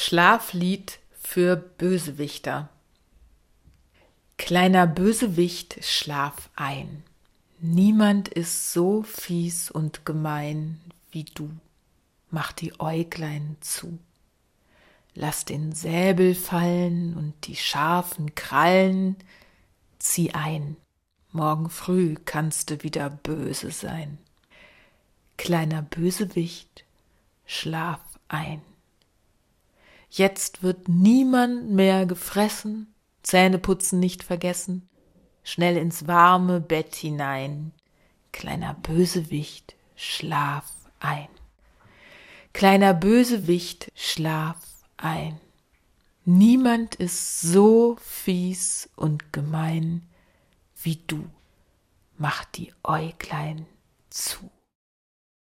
Schlaflied für Bösewichter. Kleiner Bösewicht, schlaf ein. Niemand ist so fies und gemein wie du. Mach die Äuglein zu. Lass den Säbel fallen und die scharfen Krallen. Zieh ein. Morgen früh kannst du wieder böse sein. Kleiner Bösewicht, schlaf ein. Jetzt wird niemand mehr gefressen, Zähneputzen nicht vergessen, schnell ins warme Bett hinein. Kleiner Bösewicht, schlaf ein. Kleiner Bösewicht, schlaf ein. Niemand ist so fies und gemein wie du. Mach die Äuglein zu.